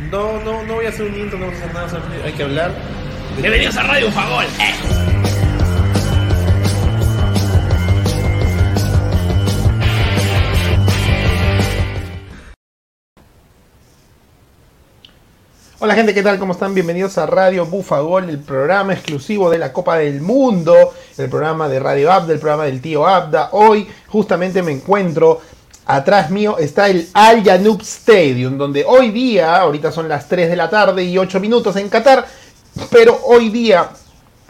No, no, no voy a hacer un intro, no voy a hacer nada, solamente hay que hablar. Bienvenidos a Radio Fagol. Eh. Hola gente, ¿qué tal? ¿Cómo están? Bienvenidos a Radio Bufagol, el programa exclusivo de la Copa del Mundo, el programa de Radio Abda, el programa del tío Abda. Hoy justamente me encuentro, atrás mío está el Al Yanub Stadium, donde hoy día, ahorita son las 3 de la tarde y 8 minutos en Qatar, pero hoy día,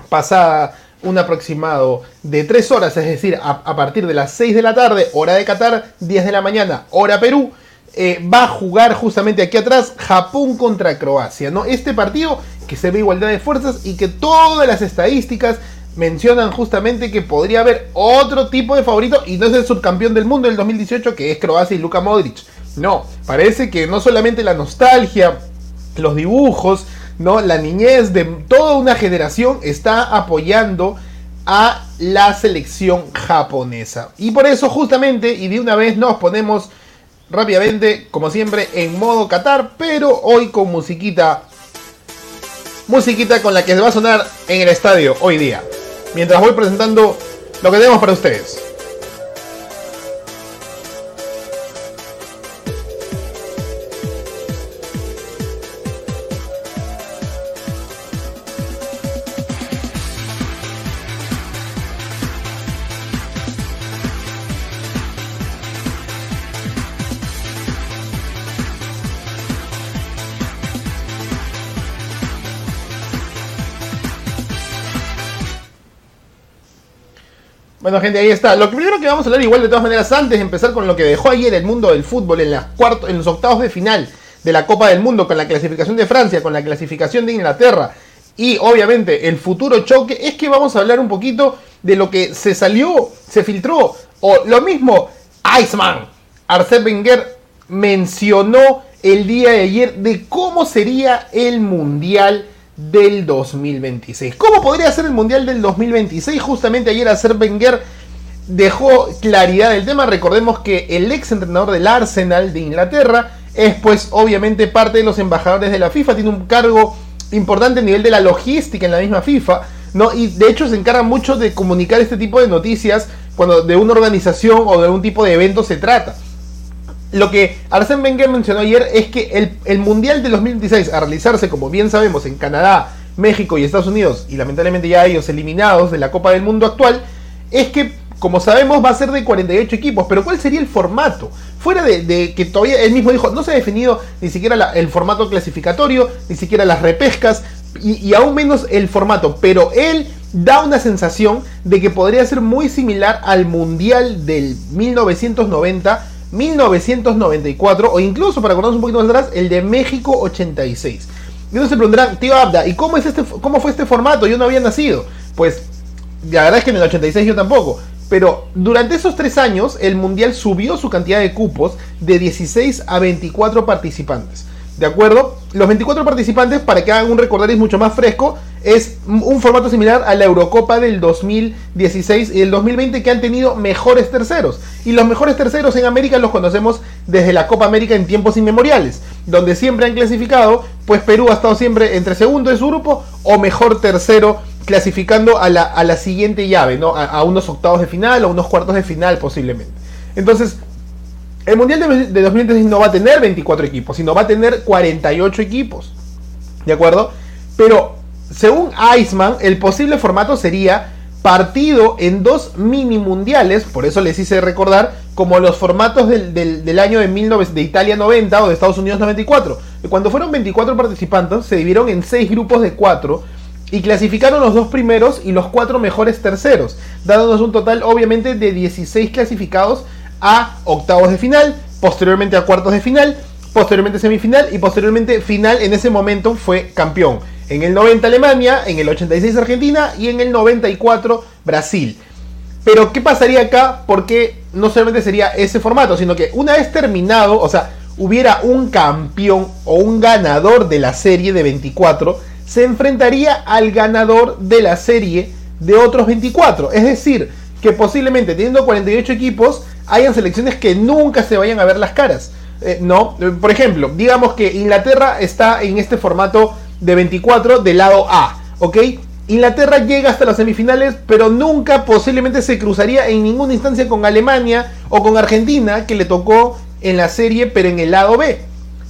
pasada un aproximado de 3 horas, es decir, a, partir de las 6 de la tarde, hora de Qatar, 10 de la mañana, hora Perú, eh, va a jugar justamente aquí atrás Japón contra Croacia. ¿no? Este partido que se ve igualdad de fuerzas y que todas las estadísticas mencionan justamente que podría haber otro tipo de favorito y no es el subcampeón del mundo del 2018 que es Croacia y Luka Modric. No, parece que no solamente la nostalgia, los dibujos, ¿no? la niñez de toda una generación está apoyando a la selección japonesa. Y por eso justamente y de una vez nos ponemos rápidamente, como siempre, en modo Qatar, pero hoy con musiquita. Musiquita con la que se va a sonar en el estadio hoy día. Mientras voy presentando lo que tenemos para ustedes. Bueno, gente, ahí está. Lo primero que vamos a hablar, igual de todas maneras, antes de empezar con lo que dejó ayer el mundo del fútbol en, las en los octavos de final de la Copa del Mundo, con la clasificación de Francia, con la clasificación de Inglaterra y obviamente el futuro choque, es que vamos a hablar un poquito de lo que se salió, se filtró, o lo mismo, Iceman, Arsène Wenger mencionó el día de ayer de cómo sería el Mundial del 2026. ¿Cómo podría ser el Mundial del 2026? Justamente ayer Acer Wenger dejó claridad del tema. Recordemos que el ex entrenador del Arsenal de Inglaterra es pues obviamente parte de los embajadores de la FIFA, tiene un cargo importante a nivel de la logística en la misma FIFA, ¿no? Y de hecho se encarga mucho de comunicar este tipo de noticias cuando de una organización o de un tipo de evento se trata. Lo que Arsène Wenger mencionó ayer es que el, el, Mundial de 2026, a realizarse, como bien sabemos, en Canadá, México y Estados Unidos, y lamentablemente ya ellos eliminados de la Copa del Mundo actual, es que, como sabemos, va a ser de 48 equipos. Pero ¿cuál sería el formato? Fuera de, que todavía él mismo dijo, no se ha definido ni siquiera el formato clasificatorio, ni siquiera las repescas, y aún menos el formato. Pero él da una sensación de que podría ser muy similar al Mundial del 1990 1994 o incluso para acordarnos un poquito más atrás el de México 86. Y entonces se preguntarán, tío Abda, ¿y cómo, es este, cómo fue este formato? Yo no había nacido. Pues la verdad es que en el 86 yo tampoco. Pero durante esos tres años el Mundial subió su cantidad de cupos de 16 a 24 participantes. ¿De acuerdo? Los 24 participantes, para que hagan un recordaris mucho más fresco, es un formato similar a la Eurocopa del 2016 y el 2020 que han tenido mejores terceros. Y los mejores terceros en América los conocemos desde la Copa América en tiempos inmemoriales, donde siempre han clasificado, pues Perú ha estado siempre entre segundo de su grupo o mejor tercero clasificando a la, a la siguiente llave, ¿no? A unos octavos de final o unos cuartos de final posiblemente. Entonces, el Mundial de, de 2026 no va a tener 24 equipos, sino va a tener 48 equipos. ¿De acuerdo? Pero según Iceman, el posible formato sería partido en dos mini mundiales, por eso les hice recordar, como los formatos del, del, año de, 19, de Italia 90 o de Estados Unidos 94. Cuando fueron 24 participantes, se dividieron en 6 grupos de 4 y clasificaron los dos primeros y los cuatro mejores terceros, dándonos un total obviamente de 16 clasificados a octavos de final, posteriormente a cuartos de final, posteriormente semifinal y posteriormente final en ese momento fue campeón. En el 90 Alemania, en el 86 Argentina y en el 94 Brasil. Pero ¿qué pasaría acá? Porque no solamente sería ese formato, sino que una vez terminado, o sea, hubiera un campeón o un ganador de la serie de 24, se enfrentaría al ganador de la serie de otros 24. Es decir, que posiblemente teniendo 48 equipos, hayan selecciones que nunca se vayan a ver las caras. Eh, no, eh, por ejemplo, digamos que Inglaterra está en este formato de 24 del lado A, ¿ok? Inglaterra llega hasta las semifinales, pero nunca posiblemente se cruzaría en ninguna instancia con Alemania o con Argentina, que le tocó en la serie, pero en el lado B.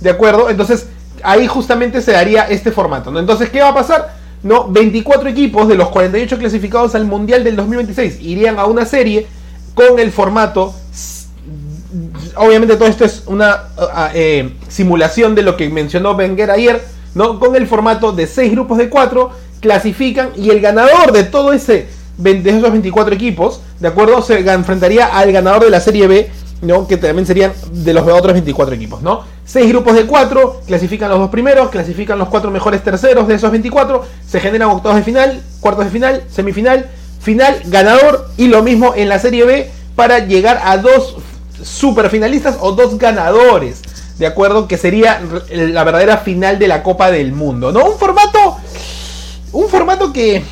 ¿De acuerdo? Entonces, ahí justamente se daría este formato. Entonces, ¿qué va a pasar? No, 24 equipos de los 48 clasificados al Mundial del 2026 irían a una serie con el formato. Obviamente todo esto es una eh, simulación de lo que mencionó Wenger ayer, ¿no? Con el formato de 6 grupos de 4 clasifican y el ganador de todo ese de esos 24 equipos, ¿de acuerdo? Se enfrentaría al ganador de la Serie B ¿no? que también serían de los otros 24 equipos. ¿no? Seis grupos de cuatro, clasifican los dos primeros, clasifican los cuatro mejores terceros de esos 24, se generan octavos de final, cuartos de final, semifinal, final, ganador y lo mismo en la Serie B para llegar a dos superfinalistas o dos ganadores. De acuerdo, que sería la verdadera final de la Copa del Mundo. ¿No? Un formato. Un formato que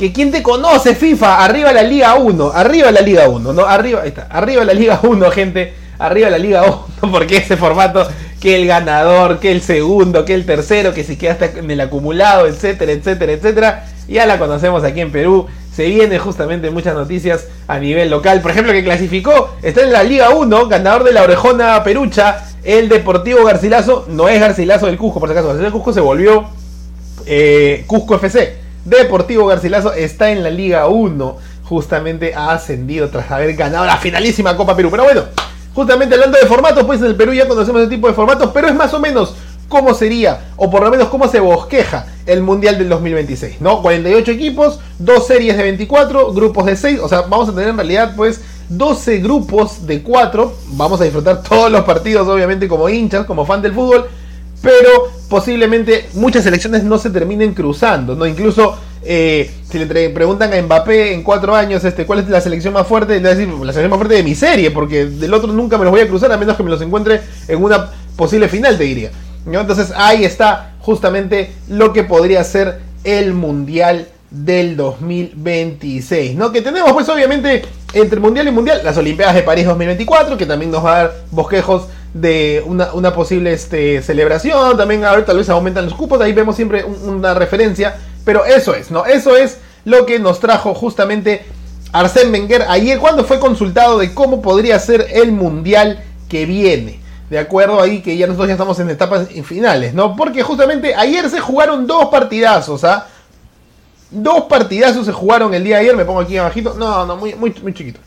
que quien te conoce FIFA, arriba la Liga 1, arriba la Liga 1, ¿no? Arriba, está, arriba la Liga 1, gente, arriba la Liga 1, porque ese formato, que el ganador, que el segundo, que el tercero, que si quedaste en el acumulado, etcétera, etcétera, etcétera, ya la conocemos aquí en Perú, se vienen justamente muchas noticias a nivel local, por ejemplo, que clasificó, está en la Liga 1, ganador de la orejona perucha, el Deportivo Garcilaso, no es Garcilaso del Cusco, por si acaso, el Cusco se volvió eh, Cusco FC, Deportivo Garcilaso está en la Liga 1. Justamente ha ascendido tras haber ganado la finalísima Copa Perú. Pero bueno, justamente hablando de formatos, pues en el Perú ya conocemos ese tipo de formatos, pero es más o menos cómo sería, o por lo menos cómo se bosqueja el Mundial del 2026, ¿no? 48 equipos, dos series de 24, grupos de 6, o sea, vamos a tener en realidad pues 12 grupos de 4, vamos a disfrutar todos los partidos obviamente como hinchas, como fan del fútbol, pero posiblemente muchas selecciones no se terminen cruzando, ¿no? Incluso eh, si le preguntan a Mbappé en cuatro años este, cuál es la selección más fuerte, le va a decir la selección más fuerte de mi serie, porque del otro nunca me los voy a cruzar a menos que me los encuentre en una posible final, te diría. Entonces ahí está justamente lo que podría ser el Mundial del 2026, ¿no? Que tenemos pues obviamente entre Mundial y Mundial las Olimpiadas de París 2024, que también nos va a dar bosquejos de una, posible este, celebración, también a ver, tal vez aumentan los cupos, ahí vemos siempre una referencia, pero eso es, ¿no? Eso es lo que nos trajo justamente Arsène Wenger ayer cuando fue consultado de cómo podría ser el mundial que viene. De acuerdo ahí que ya nosotros ya estamos en etapas finales, ¿no? Porque justamente ayer se jugaron dos partidazos, ¿ah? Dos partidazos se jugaron el día de ayer, me pongo aquí abajito. No, no, muy, muy, muy chiquito.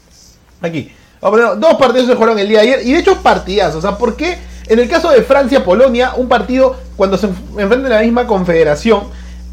Aquí. Dos partidos se jugaron el día de ayer y de hecho partidazos. Sea, ¿por qué? En el caso de Francia-Polonia, un partido cuando se enfrentan a la misma confederación,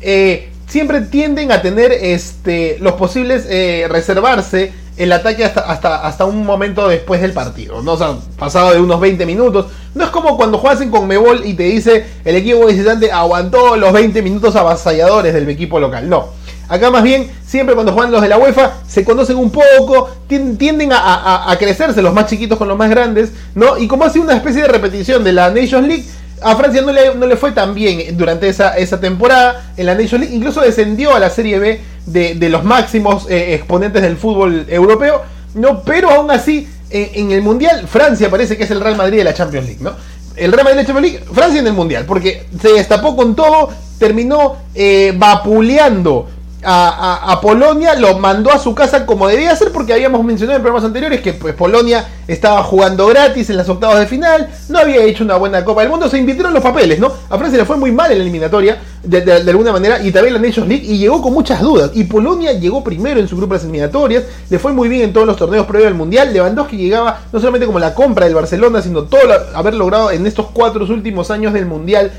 eh, siempre tienden a tener este, los posibles eh, reservarse el ataque hasta, hasta, hasta un momento después del partido. ¿no? O sea, pasado de unos 20 minutos. No es como cuando juegas en Conmebol y te dice el equipo visitante aguantó los 20 minutos avasalladores del equipo local. No. Acá más bien, siempre cuando juegan los de la UEFA, se conocen un poco, tienden a, crecerse los más chiquitos con los más grandes, ¿no? Y como hace una especie de repetición de la Nations League, a Francia no le, no le fue tan bien durante esa, esa, temporada en la Nations League, incluso descendió a la Serie B de, los máximos eh, exponentes del fútbol europeo, ¿no? Pero aún así, en, el Mundial, Francia parece que es el Real Madrid de la Champions League, ¿no? El Real Madrid de la Champions League, Francia en el Mundial, porque se destapó con todo, terminó eh, vapuleando a, Polonia, lo mandó a su casa como debía ser, porque habíamos mencionado en programas anteriores que pues, Polonia estaba jugando gratis en las octavas de final, no había hecho una buena Copa del Mundo, se invirtieron los papeles, ¿no? A Francia le fue muy mal en la eliminatoria, de, alguna manera, y también la Nations League, y llegó con muchas dudas. Y Polonia llegó primero en su grupo de las eliminatorias, le fue muy bien en todos los torneos previos al Mundial. Lewandowski llegaba no solamente como la compra del Barcelona, sino todo haber logrado en estos cuatro últimos años del Mundial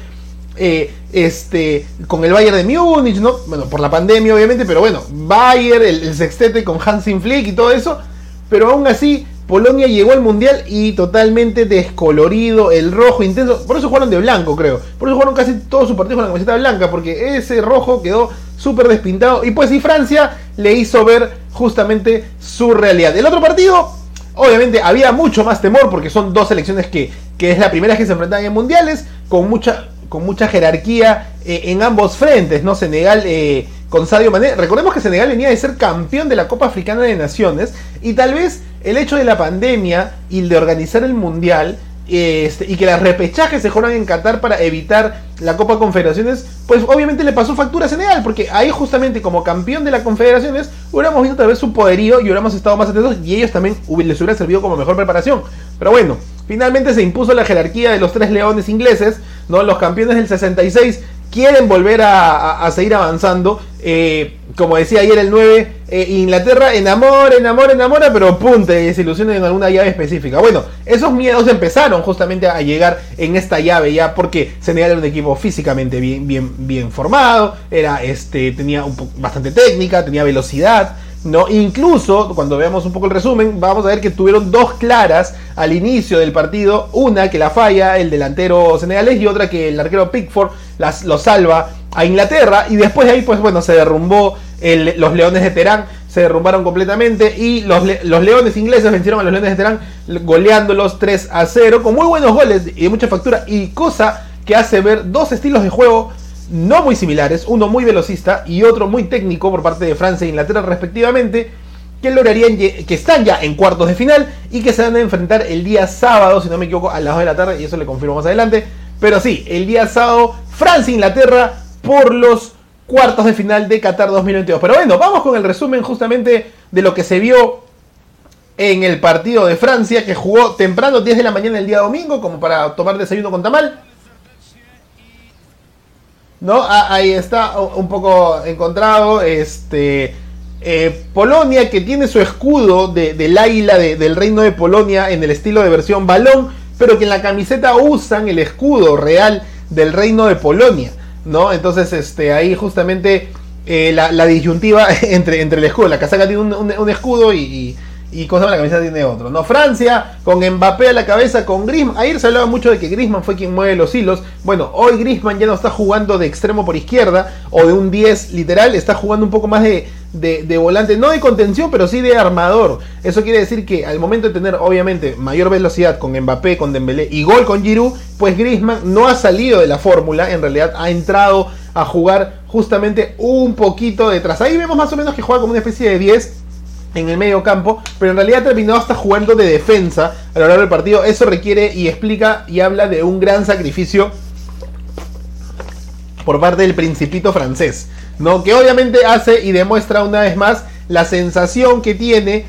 eh, este, con el Bayern de Múnich, ¿no? Bueno, por la pandemia obviamente, pero bueno, Bayern, el, sextete con Hansin Flick y todo eso, pero aún así Polonia llegó al Mundial y totalmente descolorido, el rojo intenso, por eso jugaron de blanco creo, por eso jugaron casi todos sus partidos con la camiseta blanca, porque ese rojo quedó súper despintado y pues y Francia le hizo ver justamente su realidad. El otro partido, obviamente había mucho más temor porque son dos selecciones que, que es la primera que se enfrentan en mundiales, con mucha con mucha jerarquía eh, en ambos frentes, ¿no? Senegal eh, con Sadio Mané. Recordemos que Senegal venía de ser campeón de la Copa Africana de Naciones y tal vez el hecho de la pandemia y el de organizar el mundial este, y que las repechajes se juegan en Qatar para evitar la Copa Confederaciones, pues obviamente le pasó factura a Senegal, porque ahí justamente como campeón de la Confederaciones hubiéramos visto tal vez su poderío y hubiéramos estado más atentos y ellos también les hubiera servido como mejor preparación. Pero bueno, finalmente se impuso la jerarquía de los tres leones ingleses, ¿no? Los campeones del 66 quieren volver a, seguir avanzando. Eh, como decía ayer el 9, eh, Inglaterra enamora, enamora, enamora, pero pum, te desilusiona en alguna llave específica. Bueno, esos miedos empezaron justamente a llegar en esta llave ya porque Senegal era un equipo físicamente bien, bien, bien formado, era, este, tenía bastante técnica, tenía velocidad. ¿No? Incluso, cuando veamos un poco el resumen, vamos a ver que tuvieron dos claras al inicio del partido. Una que la falla el delantero senegalés y otra que el arquero Pickford las, lo salva a Inglaterra. Y después de ahí, pues bueno, se derrumbó los Leones de Terán. Se derrumbaron completamente y los, los Leones ingleses vencieron a los Leones de Terán goleándolos 3 a 0 con muy buenos goles y mucha factura y cosa que hace ver dos estilos de juego no muy similares, uno muy velocista y otro muy técnico por parte de Francia e Inglaterra respectivamente, que lograrían que están ya en cuartos de final y que se van a enfrentar el día sábado, si no me equivoco, a las 2 de la tarde, y eso le confirmo más adelante. Pero sí, el día sábado, Francia e Inglaterra por los cuartos de final de Qatar 2022. Pero bueno, vamos con el resumen justamente de lo que se vio en el partido de Francia, que jugó temprano, 10 de la mañana el día domingo, como para tomar desayuno con tamal. ¿No? Ah, ahí está un poco encontrado. Este. Eh, Polonia que tiene su escudo de, del águila del reino de Polonia en el estilo de versión balón, pero que en la camiseta usan el escudo real del reino de Polonia, ¿no? Entonces, este, ahí justamente eh, la, disyuntiva entre, entre el escudo, la casaca tiene un, escudo y y cosa la cabeza tiene otro. No, Francia con Mbappé a la cabeza, con Griezmann. Ayer se hablaba mucho de que Griezmann fue quien mueve los hilos. Bueno, hoy Griezmann ya no está jugando de extremo por izquierda o de un 10 literal, está jugando un poco más de, de, volante, no de contención, pero sí de armador. Eso quiere decir que al momento de tener obviamente mayor velocidad con Mbappé, con Dembélé y gol con Giroud, pues Griezmann no ha salido de la fórmula, en realidad ha entrado a jugar justamente un poquito detrás. Ahí vemos más o menos que juega como una especie de 10 en el medio campo, pero en realidad terminó hasta jugando de defensa a lo largo del partido. Eso requiere y explica y habla de un gran sacrificio por parte del principito francés, ¿no? Que obviamente hace y demuestra una vez más la sensación que tiene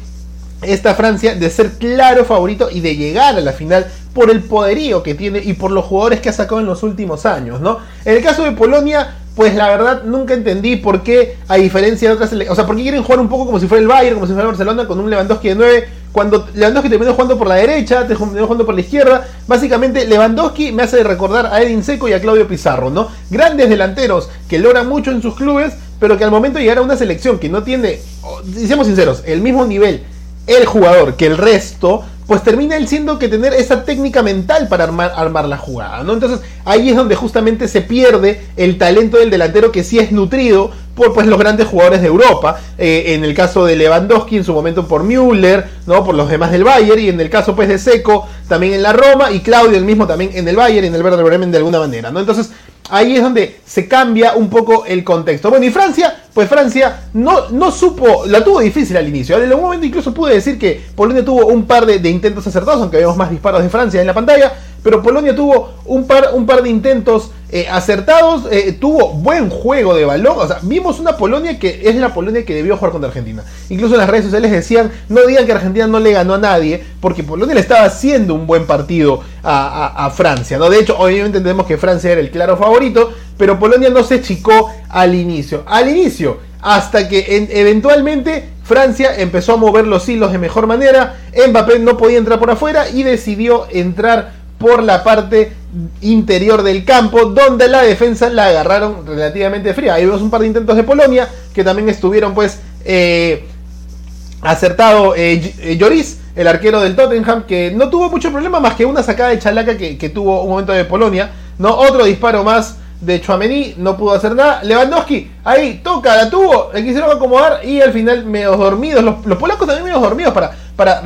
esta Francia de ser claro favorito y de llegar a la final por el poderío que tiene y por los jugadores que ha sacado en los últimos años, ¿no? En el caso de Polonia, pues la verdad nunca entendí por qué, a diferencia de otras o sea, por qué quieren jugar un poco como si fuera el Bayern, como si fuera el Barcelona, con un Lewandowski de 9, cuando Lewandowski terminó jugando por la derecha, terminó jugando por la izquierda. Básicamente, Lewandowski me hace recordar a Edin Seco y a Claudio Pizarro, ¿no? Grandes delanteros que logran mucho en sus clubes, pero que al momento de llegar a una selección que no tiene, seamos sinceros, el mismo nivel el jugador que el resto, pues termina él siendo que tener esa técnica mental para armar, armar la jugada, ¿no? Entonces ahí es donde justamente se pierde el talento del delantero que sí es nutrido por pues, los grandes jugadores de Europa, eh, en el caso de Lewandowski en su momento por Müller, ¿no? por los demás del Bayern, y en el caso pues de Seco también en la Roma, y Claudio el mismo también en el Bayern, en el Werder Bremen de alguna manera, ¿no? Entonces ahí es donde se cambia un poco el contexto. Bueno, y Francia, pues Francia no, no supo, la tuvo difícil al inicio. En algún momento incluso pude decir que Polonia tuvo un par de, intentos acertados, aunque vemos más disparos de Francia en la pantalla, pero Polonia tuvo un par, un par de intentos eh, acertados, eh, tuvo buen juego de balón. O sea, vimos una Polonia que es la Polonia que debió jugar contra Argentina. Incluso en las redes sociales decían, no digan que Argentina no le ganó a nadie, porque Polonia le estaba haciendo un buen partido a, Francia. ¿no? De hecho, obviamente entendemos que Francia era el claro favorito, pero Polonia no se chicó al inicio. Al inicio, hasta que eventualmente Francia empezó a mover los hilos de mejor manera. Mbappé no podía entrar por afuera y decidió entrar por la parte interior del campo, donde la defensa la agarraron relativamente fría. Ahí vemos un par de intentos de Polonia, que también estuvieron pues eh, acertado eh, eh, Lloris, el arquero del Tottenham, que no tuvo mucho problema más que una sacada de chalaca que, tuvo un momento de Polonia. ¿no? Otro disparo más de Chuamení, no pudo hacer nada. Lewandowski, ahí toca, la tuvo, le quisieron acomodar y al final medio dormidos. Los, polacos también medio dormidos para, para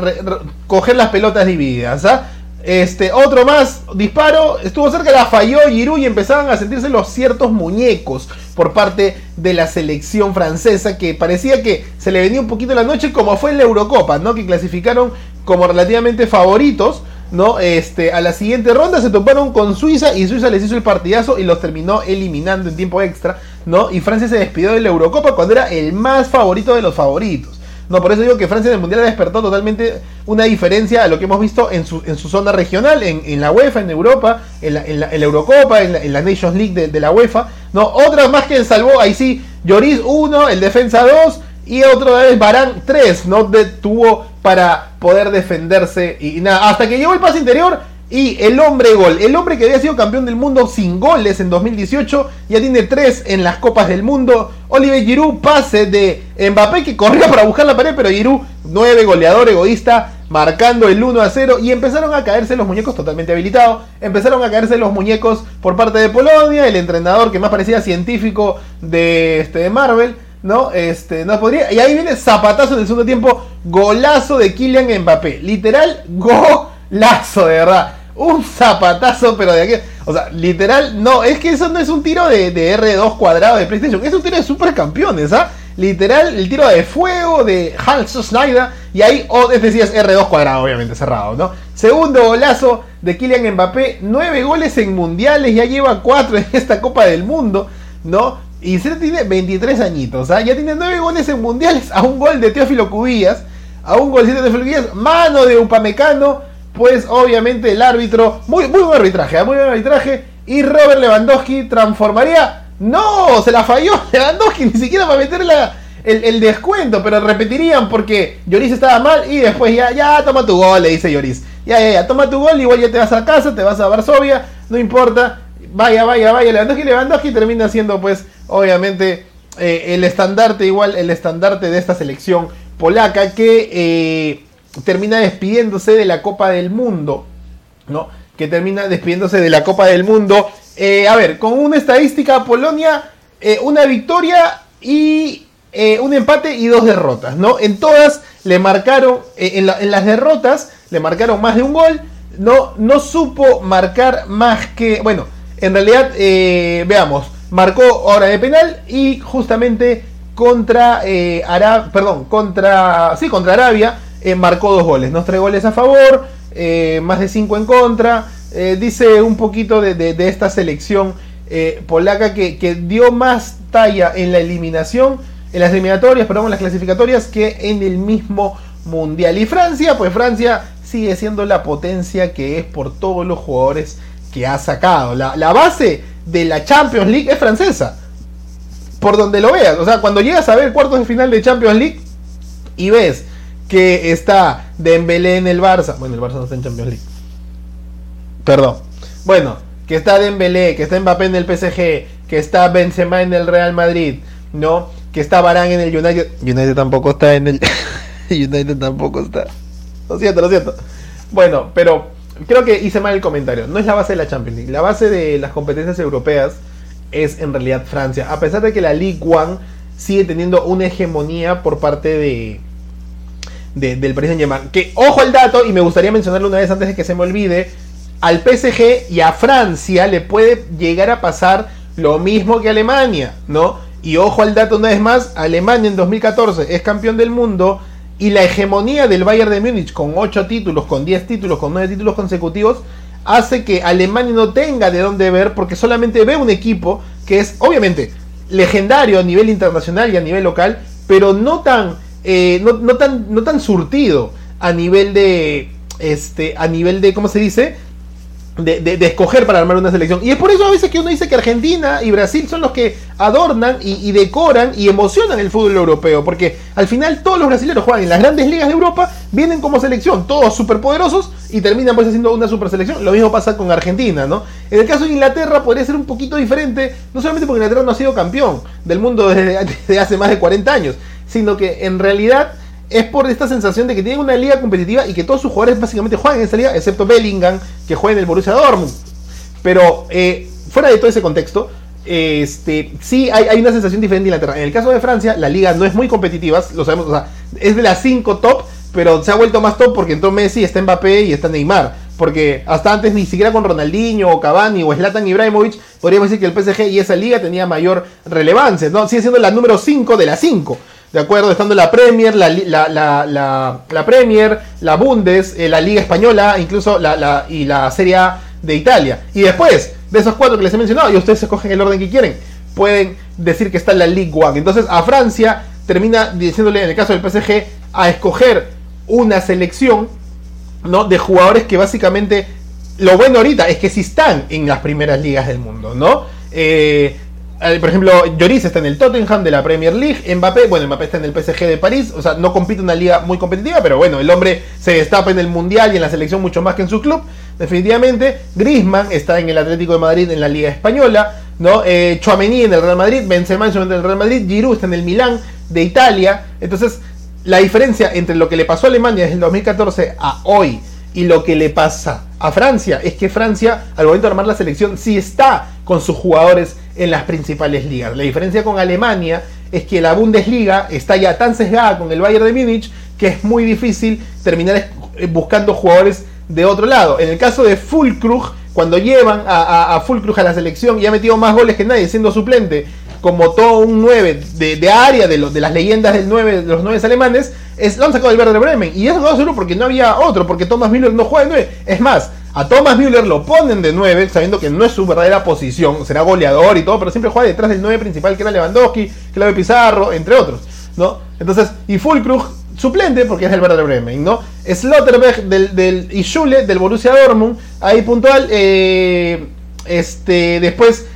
coger las pelotas divididas. ¿ah? Este, otro más, disparo, estuvo cerca, la falló Giroud y empezaban a sentirse los ciertos muñecos por parte de la selección francesa que parecía que se le venía un poquito la noche como fue en la Eurocopa, ¿no? Que clasificaron como relativamente favoritos, ¿no? Este, a la siguiente ronda se toparon con Suiza y Suiza les hizo el partidazo y los terminó eliminando en tiempo extra, ¿no? Y Francia se despidió de la Eurocopa cuando era el más favorito de los favoritos. No, por eso digo que Francia en el Mundial despertó totalmente una diferencia a lo que hemos visto en su, en su zona regional, en, la UEFA, en Europa, en la, en la, Eurocopa, en la, Nations League de, la UEFA. No, otra más que salvó, ahí sí, Lloris 1, el defensa 2 y otra vez Barán 3, no detuvo para poder defenderse y, nada. Hasta que llegó el pase interior y el hombre gol, el hombre que había sido campeón del mundo sin goles en 2018, ya tiene tres en las Copas del Mundo. Oliver Giroud, pase de Mbappé que corría para buscar la pared, pero Giroud, nueve goleador egoísta, marcando el 1 a 0. Y empezaron a caerse los muñecos totalmente habilitados. Empezaron a caerse los muñecos por parte de Polonia, el entrenador que más parecía científico de, este, de Marvel. ¿No? Este, no podría. Y ahí viene zapatazo en el segundo tiempo, golazo de Kylian Mbappé. Literal, golazo, de verdad un zapatazo, pero de aquí. O sea, literal, no, es que eso no es un tiro de, R2 cuadrado de PlayStation, es un tiro de supercampeones, ¿ah? Literal, el tiro de fuego de Hans Schneider. Y ahí, oh, este sí es R2 cuadrado, obviamente, cerrado, ¿no? Segundo golazo de Kylian Mbappé. Nueve goles en mundiales, ya lleva cuatro en esta Copa del Mundo, ¿no? Y se tiene 23 añitos, ¿ah? Ya tiene nueve goles en mundiales, a un gol de Teófilo Cubillas, a un gol de Teófilo Cubillas, mano de Upamecano pues obviamente el árbitro, muy, muy buen arbitraje, ¿eh? muy buen arbitraje, y Robert Lewandowski transformaría, no, se la falló Lewandowski, ni siquiera para meter el, descuento, pero repetirían porque Lloris estaba mal y después ya, ya, toma tu gol, le dice Lloris. Ya, ya, ya, toma tu gol, igual ya te vas a casa, te vas a Varsovia, no importa, vaya, vaya, vaya, Lewandowski, Lewandowski termina siendo pues obviamente eh, el estandarte, igual el estandarte de esta selección polaca que... Eh, termina despidiéndose de la Copa del Mundo, ¿no? Que termina despidiéndose de la Copa del Mundo. Eh, a ver, con una estadística, Polonia, una victoria y un empate y dos derrotas, ¿no? En todas le marcaron, en, las derrotas le marcaron más de un gol, no, no supo marcar más que, bueno, en realidad, veamos, marcó hora de penal y justamente contra Arabia, perdón, contra, sí, contra Arabia eh, marcó dos goles, ¿no? Tres goles a favor, eh, más de cinco en contra. Eh, dice un poquito de, esta selección polaca que, dio más talla en la eliminación, en las eliminatorias, perdón, en las clasificatorias, que en el mismo mundial. Y Francia, pues Francia sigue siendo la potencia que es por todos los jugadores que ha sacado. La, base de la Champions League es francesa. Por donde lo veas. O sea, cuando llegas a ver cuartos de final de Champions League y ves que está Dembélé en el Barça. Bueno, el Barça no está en Champions League. Perdón. Bueno, que está Dembélé, que está Mbappé en el PSG, que está Benzema en el Real Madrid, ¿no? Que está Barán en el United. United tampoco está en el United tampoco está. Lo siento, lo siento. Bueno, pero creo que hice mal el comentario. No es la base de la Champions League. La base de las competencias europeas es en realidad Francia. A pesar de que la League One sigue teniendo una hegemonía por parte de, del Paris Saint Germain. Que ojo al dato, y me gustaría mencionarlo una vez antes de que se me olvide, al PSG y a Francia le puede llegar a pasar lo mismo que Alemania, ¿no? Y ojo al dato una vez más, Alemania en 2014 es campeón del mundo y la hegemonía del Bayern de Múnich con 8 títulos, con 10 títulos, con 9 títulos consecutivos, hace que Alemania no tenga de dónde ver porque solamente ve un equipo que es obviamente legendario a nivel internacional y a nivel local, pero no tan eh, no, no, tan, no tan surtido a nivel de, este, a nivel de, ¿cómo se dice? De, de, escoger para armar una selección. Y es por eso a veces que uno dice que Argentina y Brasil son los que adornan y, decoran y emocionan el fútbol europeo. Porque al final todos los brasileños juegan en las grandes ligas de Europa, vienen como selección, todos superpoderosos y terminan pues haciendo una super selección. Lo mismo pasa con Argentina, ¿no? En el caso de Inglaterra podría ser un poquito diferente, no solamente porque Inglaterra no ha sido campeón del mundo desde, desde hace más de 40 años, sino que en realidad es por esta sensación de que tienen una liga competitiva y que todos sus jugadores básicamente juegan en esa liga, excepto Bellingham, que juega en el Borussia Dortmund. Pero eh, fuera de todo ese contexto, este, sí hay, una sensación diferente en Inglaterra. En el caso de Francia, la liga no es muy competitiva, lo sabemos, o sea, es de las 5 top, pero se ha vuelto más top porque entró Messi, está Mbappé y está Neymar. porque hasta antes ni siquiera con Ronaldinho o Cavani o Zlatan Ibrahimovic podríamos decir que el PSG y esa liga tenía mayor relevancia, ¿no? Sigue siendo la número 5 de las 5. ¿De acuerdo? Estando la Premier, la, la, la, la Premier, la Bundes, eh, la Liga Española, incluso la, y la Serie A de Italia. Y después de esos cuatro que les he mencionado, y ustedes escogen el orden que quieren, pueden decir que está en la League One. Entonces a Francia termina diciéndole, en el caso del PSG, a escoger una selección ¿no? de jugadores que básicamente lo bueno ahorita es que si están en las primeras ligas del mundo, ¿no? Eh, por ejemplo, Lloris está en el Tottenham de la Premier League, Mbappé, bueno, Mbappé está en el PSG de París, o sea, no compite en una liga muy competitiva, pero bueno, el hombre se destapa en el Mundial y en la selección mucho más que en su club, definitivamente. Griezmann está en el Atlético de Madrid en la Liga Española, ¿no? Eh, en el Real Madrid, Benzema en el Real Madrid, Giroud está en el Milán de Italia, entonces la diferencia entre lo que le pasó a Alemania desde el 2014 a hoy y lo que le pasa a Francia es que Francia, al momento de armar la selección, sí está con sus jugadores en las principales ligas. La diferencia con Alemania es que la Bundesliga está ya tan sesgada con el Bayern de Múnich que es muy difícil terminar eh, buscando jugadores de otro lado. En el caso de Fulkrug, cuando llevan a, a, a la selección y ha metido más goles que nadie siendo suplente como todo un 9 de, área de, de las leyendas del 9, de los 9 alemanes, es, lo han sacado del Werder Bremen. Y eso no solo porque no había otro, porque Thomas Müller no juega de 9. Es más, a Thomas Müller lo ponen de 9, sabiendo que no es su verdadera posición, será goleador y todo, pero siempre juega detrás del 9 principal que era Lewandowski, Claudio Pizarro, entre otros. ¿no? Entonces, y Fulkrug suplente porque es del Werder Bremen, ¿no? Slotterberg del, del, y Schule del Borussia Dortmund, ahí puntual, eh, este, después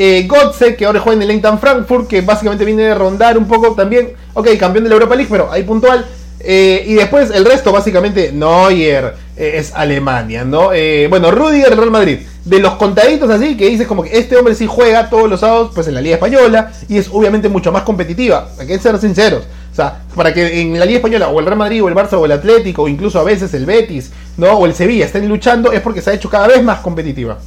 eh, Gotze, que ahora juega en el Eintracht Frankfurt, que básicamente viene de rondar un poco también. Ok, campeón de la Europa League, pero ahí puntual. Eh, y después el resto, básicamente, Neuer eh, es Alemania, ¿no? Eh, bueno, Rudiger, Real Madrid. De los contaditos así, que dices como que este hombre sí juega todos los sábados, pues en la Liga Española, y es obviamente mucho más competitiva. Hay que ser sinceros. O sea, para que en la Liga Española, o el Real Madrid, o el Barça, o el Atlético, o incluso a veces el Betis, ¿no? O el Sevilla estén luchando, es porque se ha hecho cada vez más competitiva.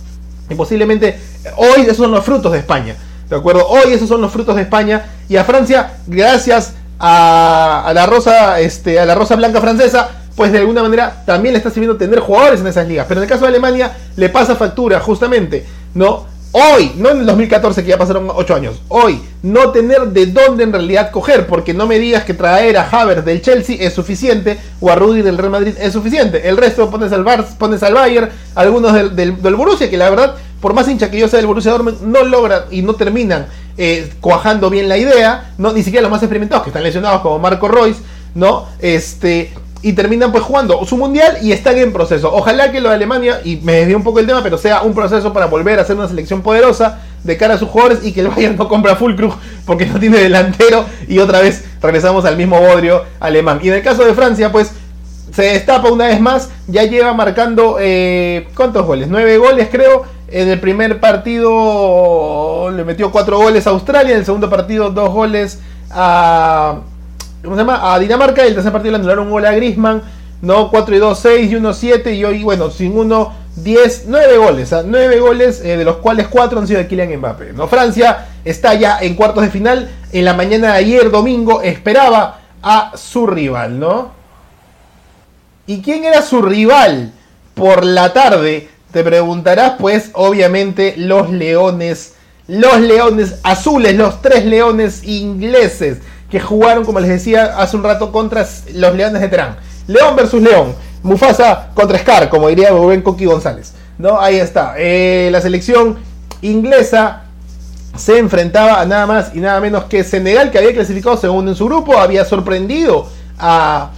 Y posiblemente hoy esos son los frutos de España. ¿De acuerdo? Hoy esos son los frutos de España. Y a Francia, gracias a, la rosa, este, a la rosa blanca francesa, pues de alguna manera también le está sirviendo tener jugadores en esas ligas. Pero en el caso de Alemania le pasa factura, justamente. ¿No? Hoy, no en el 2014 que ya pasaron 8 años, hoy, no tener de dónde en realidad coger, porque no me digas que traer a Havertz del Chelsea es suficiente o a Rudy del Real Madrid es suficiente. El resto pones al, Bar, pones al Bayern, algunos del, del, Borussia, que la verdad, por más hincha que yo sea del Borussia Dortmund, no logran y no terminan eh, cuajando bien la idea, no ni siquiera los más experimentados que están lesionados como Marco Royce, ¿no? Este, y terminan pues jugando su mundial y están en proceso. Ojalá que lo de Alemania, y me desvío un poco el tema, pero sea un proceso para volver a hacer una selección poderosa de cara a sus jugadores y que el Bayern no compra full cruz porque no tiene delantero y otra vez regresamos al mismo bodrio alemán. Y en el caso de Francia, pues se destapa una vez más, ya lleva marcando eh, ¿cuántos goles? Nueve goles creo. En el primer partido le metió cuatro goles a Australia, en el segundo partido dos goles a ¿cómo se llama? A Dinamarca y el tercer partido le anularon un gol a Grisman, ¿no? 4 y 2, 6 y 1, 7 y hoy, bueno, sin uno, 10, 9 goles, 9 goles, eh, de los cuales 4 han sido de Kylian Mbappé, ¿no? Francia está ya en cuartos de final, en la mañana de ayer, domingo, esperaba a su rival, ¿no? ¿Y quién era su rival por la tarde? Te preguntarás, pues, obviamente, los leones, los leones azules, los tres leones ingleses que jugaron, como les decía hace un rato, contra los Leones de Terán. León versus León. Mufasa contra Scar, como diría Rubén Coqui González. ¿No? Ahí está. Eh, la selección inglesa se enfrentaba a nada más y nada menos que Senegal, que había clasificado segundo en su grupo, había sorprendido a,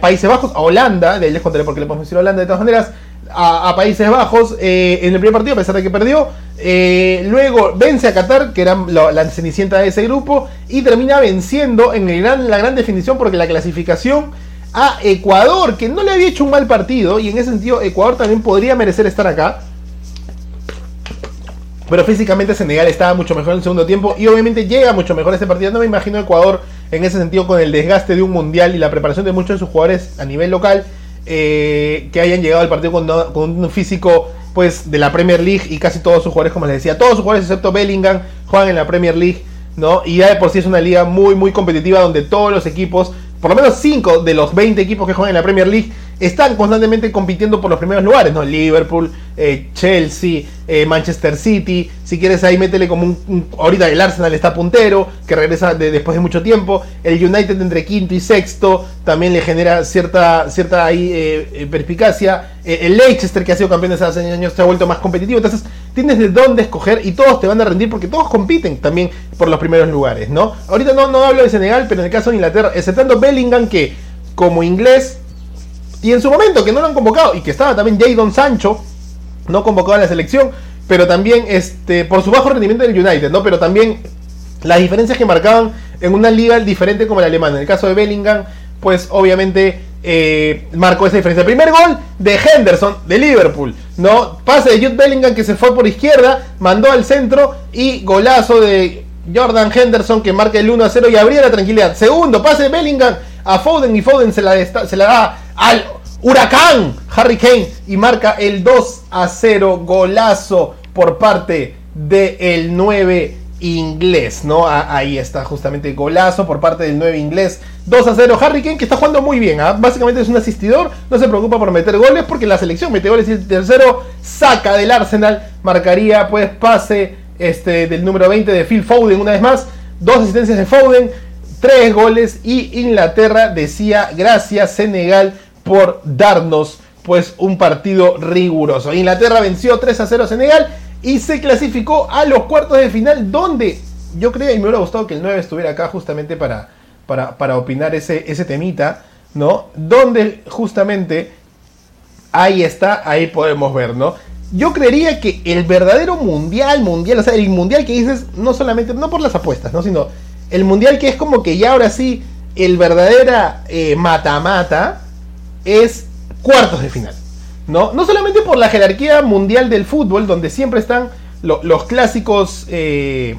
Países Bajos, a Holanda, de ahí les contaré por qué le podemos decir Holanda de todas maneras, a, Países Bajos eh, en el primer partido, a pesar de que perdió. Eh, luego vence a Qatar, que era la, cenicienta de ese grupo, y termina venciendo en la gran definición porque la clasificación a Ecuador, que no le había hecho un mal partido, y en ese sentido Ecuador también podría merecer estar acá. Pero físicamente Senegal estaba mucho mejor en el segundo tiempo y obviamente llega mucho mejor ese partido. No me imagino Ecuador en ese sentido con el desgaste de un mundial y la preparación de muchos de sus jugadores a nivel local eh, que hayan llegado al partido con, un físico pues de la Premier League y casi todos sus jugadores, como les decía, todos sus jugadores excepto Bellingham juegan en la Premier League, ¿no? Y ya de por sí es una liga muy muy competitiva donde todos los equipos, por lo menos 5 de los 20 equipos que juegan en la Premier League, están constantemente compitiendo por los primeros lugares, ¿no? Liverpool, eh, Chelsea, eh, Manchester City, si quieres ahí métele como un, ahorita el Arsenal está puntero, que regresa después de mucho tiempo, el United entre quinto y sexto también le genera cierta, cierta ahí eh, perspicacia, el Leicester que ha sido campeón desde hace años se ha vuelto más competitivo, entonces tienes de dónde escoger y todos te van a rendir porque todos compiten también por los primeros lugares, ¿no? Ahorita no, no hablo de Senegal, pero en el caso de Inglaterra, exceptando Bellingham que como inglés y en su momento, que no lo han convocado, y que estaba también Jadon Sancho, no convocado a la selección, pero también este, por su bajo rendimiento del United, ¿no? Pero también las diferencias que marcaban en una liga diferente como la alemana. En el caso de Bellingham, pues obviamente eh, marcó esa diferencia. Primer gol de Henderson, de Liverpool, ¿no? Pase de Jude Bellingham que se fue por izquierda, mandó al centro y golazo de Jordan Henderson que marca el 1 a 0 y abría la tranquilidad. Segundo, pase de Bellingham a Foden y Foden se la, da al huracán Harry Kane y marca el 2 a 0 golazo por parte del el 9 inglés, ¿no? ahí está justamente golazo por parte del 9 inglés. 2 a 0 Harry Kane que está jugando muy bien, ¿ah? básicamente es un asistidor, no se preocupa por meter goles porque la selección mete goles y el tercero saca del Arsenal, marcaría pues pase este, del número 20 de Phil Foden una vez más, dos asistencias de Foden, tres goles y Inglaterra decía gracias Senegal por darnos pues un partido riguroso. Inglaterra venció 3 a 0 a Senegal y se clasificó a los cuartos de final donde yo creía y me hubiera gustado que el 9 estuviera acá justamente para, para, opinar ese, ese temita, ¿no? Donde justamente ahí está, ahí podemos ver, ¿no? Yo creería que el verdadero mundial, mundial, o sea, el mundial que dices, no solamente, no por las apuestas, ¿no? Sino el mundial que es como que ya ahora sí, el verdadera eh, mata-mata es cuartos de final. ¿no? no solamente por la jerarquía mundial del fútbol, donde siempre están los clásicos, eh,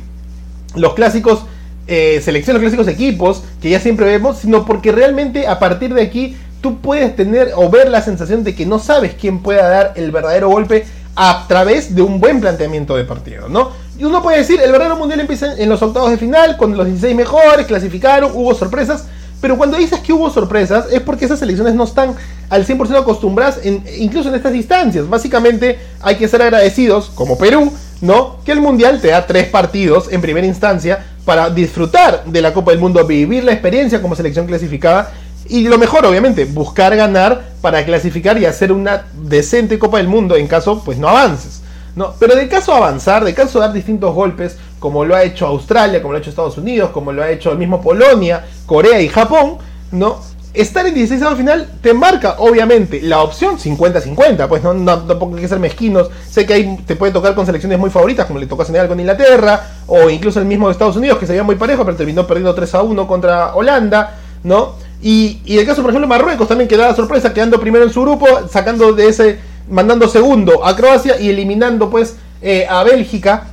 los clásicos eh, selecciones, los clásicos equipos, que ya siempre vemos, sino porque realmente a partir de aquí tú puedes tener o ver la sensación de que no sabes quién pueda dar el verdadero golpe a través de un buen planteamiento de partido, ¿no? Y uno puede decir, el verdadero mundial empieza en los octavos de final, con los 16 mejores, clasificaron, hubo sorpresas, pero cuando dices que hubo sorpresas es porque esas selecciones no están al 100% acostumbradas, incluso en estas instancias. Básicamente hay que ser agradecidos, como Perú, ¿no? Que el Mundial te da tres partidos en primera instancia para disfrutar de la Copa del Mundo, vivir la experiencia como selección clasificada y lo mejor, obviamente, buscar ganar para clasificar y hacer una decente Copa del Mundo en caso, pues, no avances. ¿No? Pero de caso avanzar, de caso dar distintos golpes, como lo ha hecho Australia, como lo ha hecho Estados Unidos, como lo ha hecho el mismo Polonia, Corea y Japón, ¿no? Estar en 16 al final te marca, obviamente, la opción 50-50, pues no, tampoco hay que ser mezquinos. Sé que ahí te puede tocar con selecciones muy favoritas, como le tocó a Senegal con Inglaterra, o incluso el mismo de Estados Unidos, que se veía muy parejo, pero terminó perdiendo 3 a 1 contra Holanda, ¿no? Y, y el caso, por ejemplo, Marruecos también que la sorpresa, quedando primero en su grupo, sacando de ese, mandando segundo a Croacia y eliminando pues eh, a Bélgica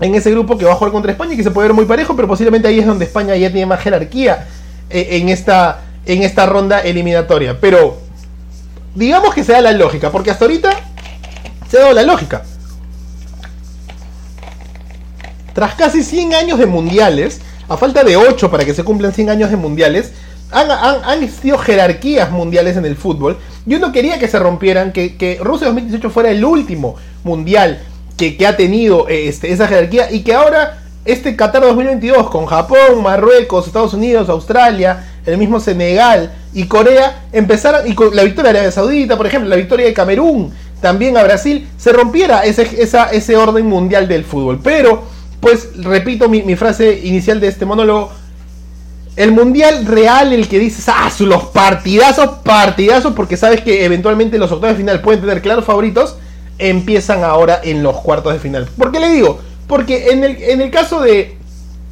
en ese grupo que va a jugar contra España y que se puede ver muy parejo, pero posiblemente ahí es donde España ya tiene más jerarquía eh, en, esta, en esta ronda eliminatoria. Pero digamos que se da la lógica, porque hasta ahorita se ha dado la lógica. Tras casi 100 años de mundiales, a falta de 8 para que se cumplan 100 años de mundiales, han, existido jerarquías mundiales en el fútbol. Yo no quería que se rompieran, que, que Rusia 2018 fuera el último mundial que, ha tenido este, esa jerarquía y que ahora este Qatar 2022 con Japón, Marruecos, Estados Unidos, Australia, el mismo Senegal y Corea empezaran, y con la victoria de Arabia Saudita, por ejemplo, la victoria de Camerún, también a Brasil, se rompiera ese, ese orden mundial del fútbol. Pero, pues, repito mi frase inicial de este monólogo, el mundial real, el que dices, ah, los partidazos, partidazos, porque sabes que eventualmente los octavos de final pueden tener claros favoritos, empiezan ahora en los cuartos de final. ¿Por qué le digo? Porque en el, en el caso de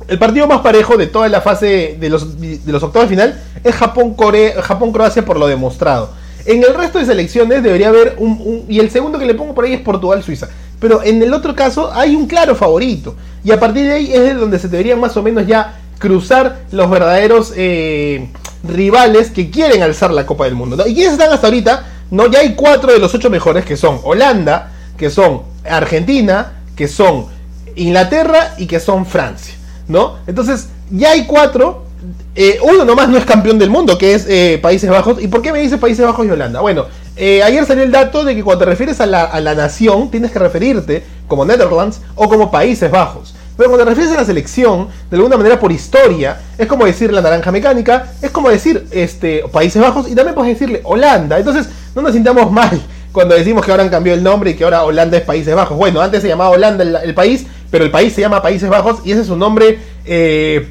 el partido más parejo de toda la fase de los, de los octavos de final es Japón-Croacia Japón por lo demostrado. En el resto de selecciones debería haber un, Y el segundo que le pongo por ahí es Portugal-Suiza. Pero en el otro caso hay un claro favorito. Y a partir de ahí es de donde se deberían más o menos ya cruzar los verdaderos eh, rivales que quieren alzar la Copa del Mundo. ¿Y quiénes están hasta ahorita? No, ya hay cuatro de los ocho mejores que son Holanda, que son Argentina, que son Inglaterra y que son Francia. ¿No? Entonces, ya hay cuatro eh, uno nomás no es campeón del mundo, que es eh, Países Bajos. ¿Y por qué me dice Países Bajos y Holanda? Bueno, eh, ayer salió el dato de que cuando te refieres a la, a la nación, tienes que referirte como Netherlands o como Países Bajos. Pero cuando te refieres a la selección, de alguna manera por historia, es como decir la naranja mecánica, es como decir este, Países Bajos y también puedes decirle Holanda. Entonces, no nos sintamos mal cuando decimos que ahora han cambiado el nombre y que ahora Holanda es Países Bajos. Bueno, antes se llamaba Holanda el, país, pero el país se llama Países Bajos y ese es un nombre eh,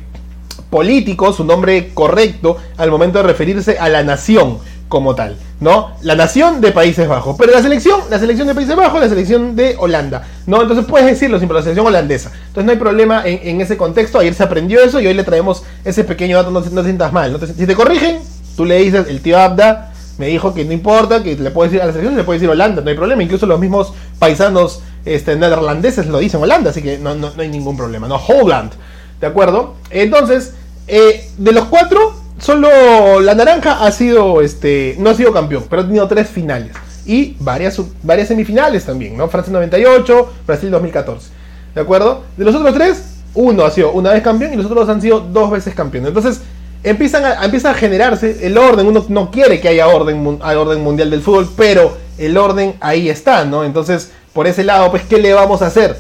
político, su nombre correcto al momento de referirse a la nación como tal, ¿no? La nación de Países Bajos, pero la selección, la selección de Países Bajos, la selección de Holanda, ¿no? Entonces puedes decirlo sin la selección holandesa. Entonces no hay problema en, ese contexto, ayer se aprendió eso y hoy le traemos ese pequeño dato, no, te sientas mal, ¿no? Si te corrigen, tú le dices, el tío Abda me dijo que no importa, que le puede decir a la selección, le puede decir Holanda, no hay problema, incluso los mismos paisanos este, neerlandeses lo dicen Holanda, así que no, no, no hay ningún problema, ¿no? Holland, ¿de acuerdo? Entonces, eh, de los cuatro, solo la naranja ha sido, este, no ha sido campeón, pero ha tenido tres finales y varias, varias semifinales también, ¿no? Francia 98, Brasil 2014, ¿de acuerdo? De los otros tres, uno ha sido una vez campeón y los otros han sido dos veces campeón. Entonces, empiezan a, empieza a generarse el orden. Uno no quiere que haya orden, orden mundial del fútbol, pero el orden ahí está, ¿no? Entonces, por ese lado, pues, ¿qué le vamos a hacer?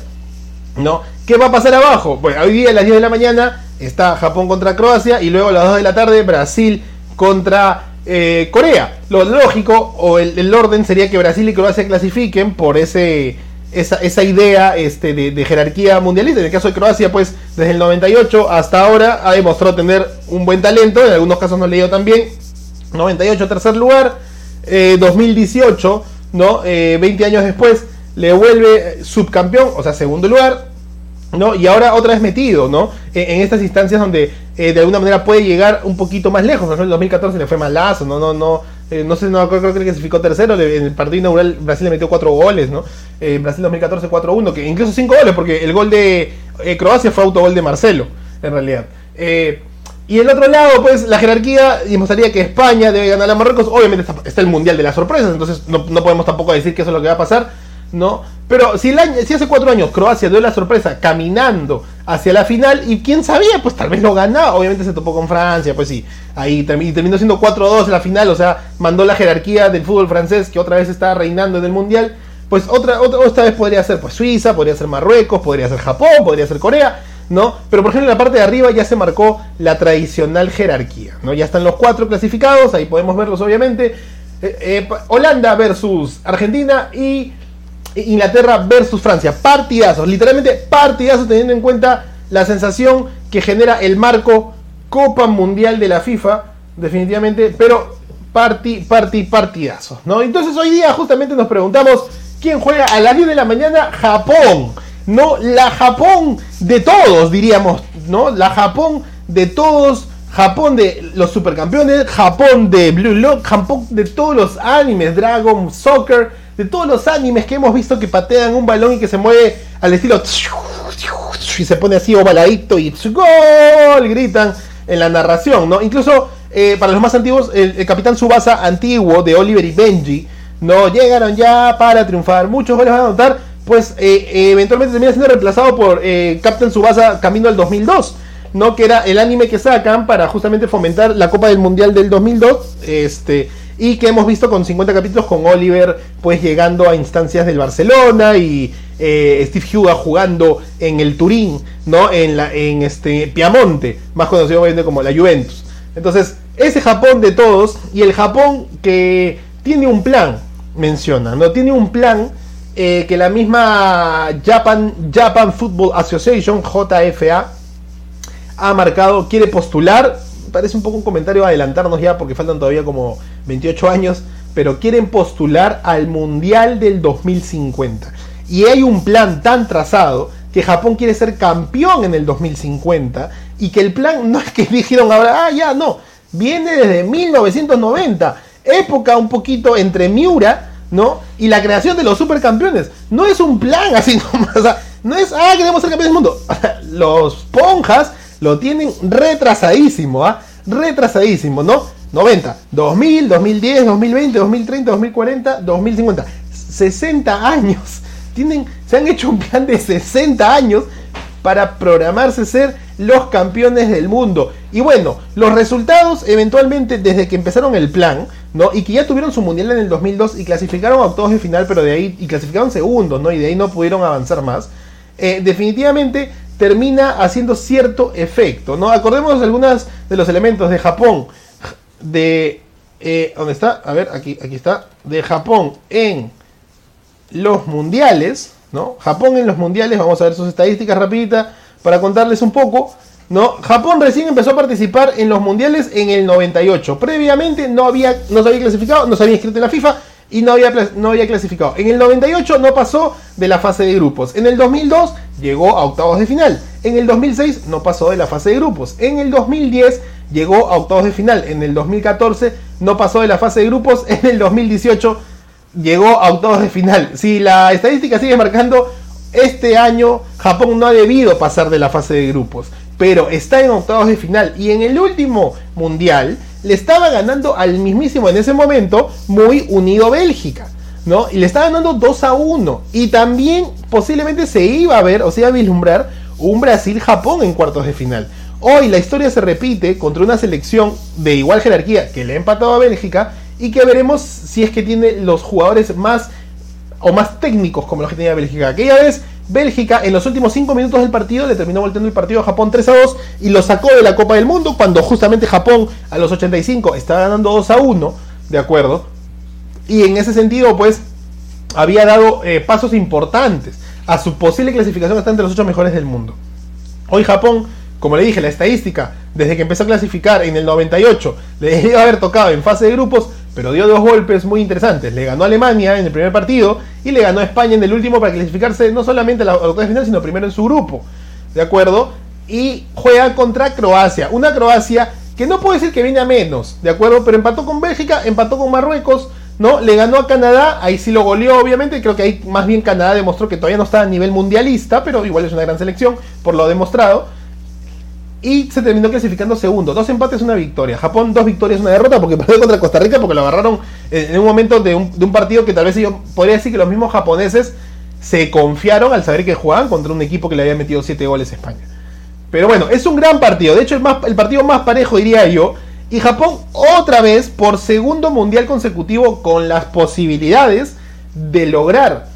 ¿No? ¿Qué va a pasar abajo? Pues hoy día a las 10 de la mañana está Japón contra Croacia y luego a las 2 de la tarde Brasil contra eh, Corea. Lo lógico o el, orden sería que Brasil y Croacia clasifiquen por ese esa, esa idea este, de, jerarquía mundialista. En el caso de Croacia, pues desde el 98 hasta ahora ha demostrado tener un buen talento. En algunos casos no le dio tan bien. 98 tercer lugar. Eh, 2018, ¿no? Eh, 20 años después le vuelve subcampeón, o sea, segundo lugar. ¿No? Y ahora otra vez metido, ¿no? En, estas instancias donde eh, de alguna manera puede llegar un poquito más lejos. Por ejemplo, en 2014 le fue más lazo, no, no, no, eh, no sé, no creo, creo que clasificó tercero. En el partido inaugural Brasil le metió cuatro goles, ¿no? Eh, Brasil 2014 4-1, que incluso cinco goles, porque el gol de eh, Croacia fue autogol de Marcelo, en realidad. y el otro lado, pues la jerarquía demostraría que España debe ganar a Marruecos. Obviamente está, está el mundial de las sorpresas, entonces no, no podemos tampoco decir que eso es lo que va a pasar. ¿No? Pero si, el si hace cuatro años Croacia dio la sorpresa caminando hacia la final, y quién sabía, pues tal vez lo ganaba. Obviamente se topó con Francia, pues sí, ahí terminó, siendo 4-2 en la final, o sea, mandó la jerarquía del fútbol francés que otra vez está reinando en el mundial. Pues otra, otra, esta vez podría ser pues Suiza, podría ser Marruecos, podría ser Japón, podría ser Corea, ¿no? Pero por ejemplo en la parte de arriba ya se marcó la tradicional jerarquía, ¿no? Ya están los cuatro clasificados, ahí podemos verlos obviamente. Eh, eh, Holanda versus Argentina y Inglaterra versus Francia. Partidazos, literalmente partidazos teniendo en cuenta la sensación que genera el marco Copa Mundial de la FIFA, definitivamente, pero party, party, partidazos, ¿no? Entonces hoy día justamente nos preguntamos quién juega a las 10 de la mañana Japón, no la Japón de todos, diríamos, ¿no? La Japón de todos. Japón de los supercampeones, Japón de Blue Lock, Japón de todos los animes, Dragon, Soccer, de todos los animes que hemos visto que patean un balón y que se mueve al estilo y se pone así ovaladito y gol gritan en la narración, ¿no? Incluso eh, para los más antiguos, el, Capitán Subasa antiguo de Oliver y Benji, no llegaron ya para triunfar. Muchos goles van a anotar, pues eh, eh, eventualmente termina siendo reemplazado por Captain Subasa camino al 2002. ¿no? que era el anime que sacan para justamente fomentar la Copa del Mundial del 2002. Este, y que hemos visto con 50 capítulos con Oliver pues llegando a instancias del Barcelona y eh, Steve Huga jugando en el Turín, ¿no? En, la, en este Piamonte, más conocido como la Juventus. Entonces, ese Japón de todos y el Japón que tiene un plan, menciona, ¿no? Tiene un plan eh, que la misma Japan, Japan Football Association, JFA, ha marcado, quiere postular parece un poco un comentario adelantarnos ya porque faltan todavía como 28 años, pero quieren postular al Mundial del 2050. Y hay un plan tan trazado que Japón quiere ser campeón en el 2050 y que el plan no es que dijeron ahora, ah, ya, no, viene desde 1990, época un poquito entre Miura, ¿no? Y la creación de los supercampeones. No es un plan así nomás, no es, ah, queremos ser campeones del mundo. Los ponjas lo tienen retrasadísimo, ¿ah? Retrasadísimo, ¿no? 90, 2000, 2010, 2020, 2030, 2040, 2050. 60 años. Tienen, se han hecho un plan de 60 años para programarse ser los campeones del mundo. Y bueno, los resultados eventualmente desde que empezaron el plan, ¿no? Y que ya tuvieron su mundial en el 2002 y clasificaron a octavos de final, pero de ahí, y clasificaron segundos, ¿no? Y de ahí no pudieron avanzar más. Eh, definitivamente termina haciendo cierto efecto, ¿no? Acordémonos algunos de los elementos de Japón, de... Eh, ¿Dónde está? A ver, aquí, aquí está. De Japón en los mundiales, ¿no? Japón en los mundiales, vamos a ver sus estadísticas rapidita para contarles un poco, ¿no? Japón recién empezó a participar en los mundiales en el 98. Previamente no había no se había clasificado, no se había inscrito en la FIFA y no había, no había clasificado. En el 98 no pasó de la fase de grupos. En el 2002 llegó a octavos de final. En el 2006 no pasó de la fase de grupos. En el 2010 llegó a octavos de final. En el 2014 no pasó de la fase de grupos. En el 2018 llegó a octavos de final. Si la estadística sigue marcando, este año Japón no ha debido pasar de la fase de grupos, pero está en octavos de final y en el último mundial le estaba ganando al mismísimo en ese momento muy unido Bélgica. ¿no? Y le estaba ganando 2 a 1. Y también posiblemente se iba a ver o se iba a vislumbrar un Brasil-Japón en cuartos de final. Hoy la historia se repite contra una selección de igual jerarquía que le ha empatado a Bélgica y que veremos si es que tiene los jugadores más o más técnicos como los que tenía Bélgica. Aquella vez Bélgica en los últimos 5 minutos del partido le terminó volteando el partido a Japón 3 a 2 y lo sacó de la Copa del Mundo cuando justamente Japón a los 85 estaba ganando 2 a 1, ¿de acuerdo? Y en ese sentido pues había dado eh, pasos importantes a su posible clasificación hasta entre los 8 mejores del mundo. Hoy Japón como le dije, la estadística, desde que empezó a clasificar en el 98, le debe haber tocado en fase de grupos, pero dio dos golpes muy interesantes. Le ganó a Alemania en el primer partido y le ganó a España en el último para clasificarse no solamente a la octava final, sino primero en su grupo. ¿De acuerdo? Y juega contra Croacia. Una Croacia que no puedo decir que viene a menos, ¿de acuerdo? Pero empató con Bélgica, empató con Marruecos, ¿no? Le ganó a Canadá, ahí sí lo goleó, obviamente. Creo que ahí más bien Canadá demostró que todavía no está a nivel mundialista, pero igual es una gran selección, por lo demostrado y se terminó clasificando segundo. Dos empates, una victoria. Japón, dos victorias, una derrota, porque perdió contra Costa Rica, porque lo agarraron en un momento de un, partido que tal vez yo podría decir que los mismos japoneses se confiaron al saber que jugaban contra un equipo que le había metido siete goles a España. Pero bueno, es un gran partido. De hecho, el, más, el partido más parejo, diría yo. Y Japón, otra vez, por segundo mundial consecutivo, con las posibilidades de lograr